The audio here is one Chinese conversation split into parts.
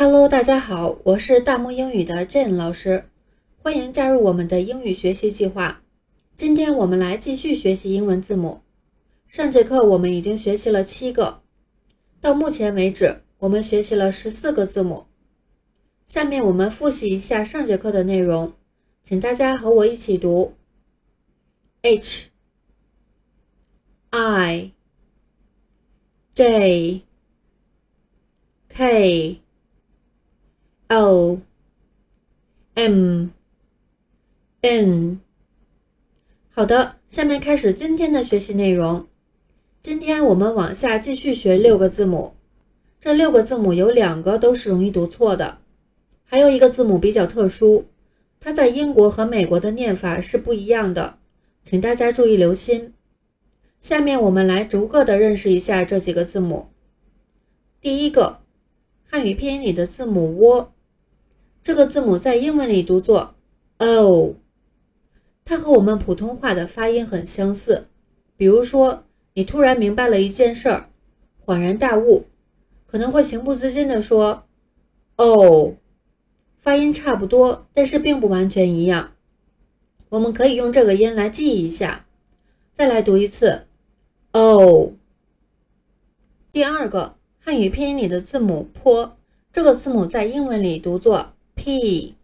Hello，大家好，我是大漠英语的 Jane 老师，欢迎加入我们的英语学习计划。今天我们来继续学习英文字母。上节课我们已经学习了七个，到目前为止我们学习了十四个字母。下面我们复习一下上节课的内容，请大家和我一起读：H I J K O M N。好的，下面开始今天的学习内容。今天我们往下继续学六个字母，这六个字母有两个都是容易读错的，还有一个字母比较特殊，它在英国和美国的念法是不一样的，请大家注意留心。下面我们来逐个的认识一下这几个字母。第一个，汉语拼音里的字母 “o”。这个字母在英文里读作 “o”，它和我们普通话的发音很相似。比如说，你突然明白了一件事儿，恍然大悟，可能会情不自禁地说 “o”，发音差不多，但是并不完全一样。我们可以用这个音来记一下。再来读一次 “o”。第二个，汉语拼音里的字母 “p”，这个字母在英文里读作。p，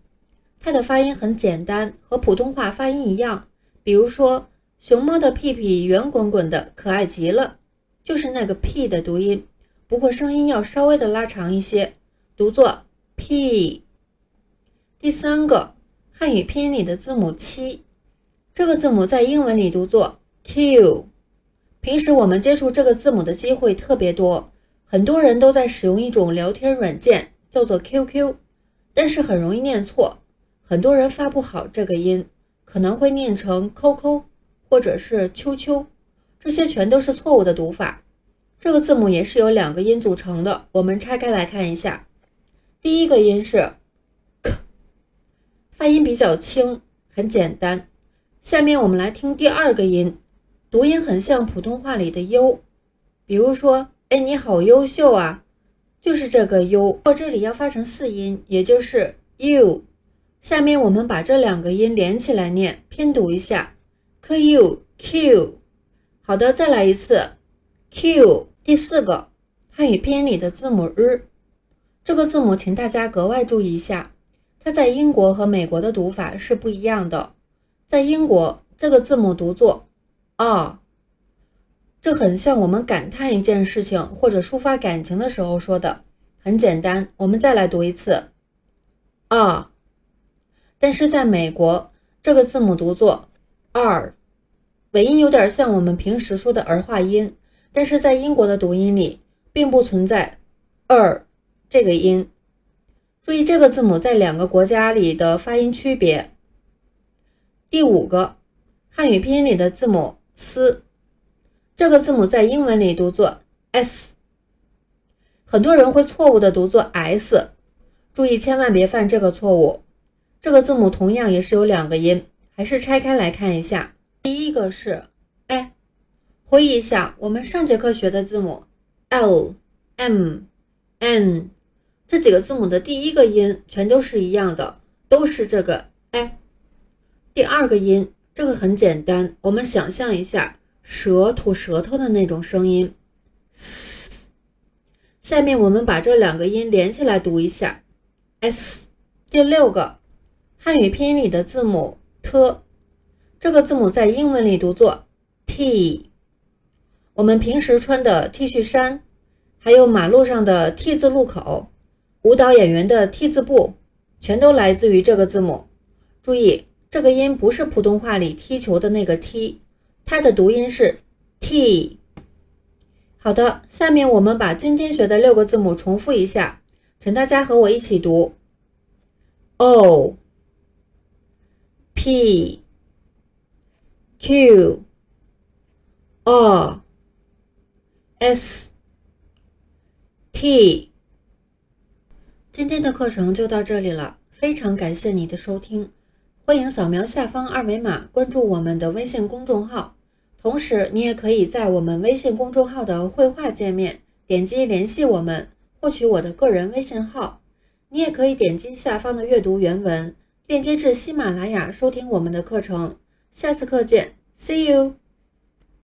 它的发音很简单，和普通话发音一样。比如说，熊猫的屁屁圆滚滚的，可爱极了，就是那个 p 的读音，不过声音要稍微的拉长一些，读作 p。第三个，汉语拼音里的字母七，这个字母在英文里读作 q。平时我们接触这个字母的机会特别多，很多人都在使用一种聊天软件，叫做 QQ。但是很容易念错，很多人发不好这个音，可能会念成“扣扣”或者是“秋秋”，这些全都是错误的读法。这个字母也是由两个音组成的，我们拆开来看一下。第一个音是 “k”，发音比较轻，很简单。下面我们来听第二个音，读音很像普通话里的“优”，比如说：“哎，你好优秀啊。”就是这个 u，到这里要发成四音，也就是 u。下面我们把这两个音连起来念，拼读一下，k u q。好的，再来一次，q。第四个，汉语拼音里的字母 r，这个字母请大家格外注意一下，它在英国和美国的读法是不一样的。在英国，这个字母读作 r。这很像我们感叹一件事情或者抒发感情的时候说的，很简单。我们再来读一次啊，但是在美国，这个字母读作 r，尾音有点像我们平时说的儿化音，但是在英国的读音里并不存在 er 这个音。注意这个字母在两个国家里的发音区别。第五个，汉语拼音里的字母 s。这个字母在英文里读作 s，很多人会错误的读作 s，注意千万别犯这个错误。这个字母同样也是有两个音，还是拆开来看一下。第一个是 i，回忆一下我们上节课学的字母 l、m、n 这几个字母的第一个音全都是一样的，都是这个 i。第二个音这个很简单，我们想象一下。舌吐舌头的那种声音。下面我们把这两个音连起来读一下，s。第六个，汉语拼音里的字母 t，这个字母在英文里读作 t。我们平时穿的 T 恤衫，还有马路上的 T 字路口，舞蹈演员的 T 字步，全都来自于这个字母。注意，这个音不是普通话里踢球的那个踢。它的读音是 t。好的，下面我们把今天学的六个字母重复一下，请大家和我一起读：o、p、q、r、s、t。今天的课程就到这里了，非常感谢你的收听。欢迎扫描下方二维码关注我们的微信公众号，同时你也可以在我们微信公众号的绘画界面点击联系我们，获取我的个人微信号。你也可以点击下方的阅读原文链接至喜马拉雅收听我们的课程。下次课见，See you。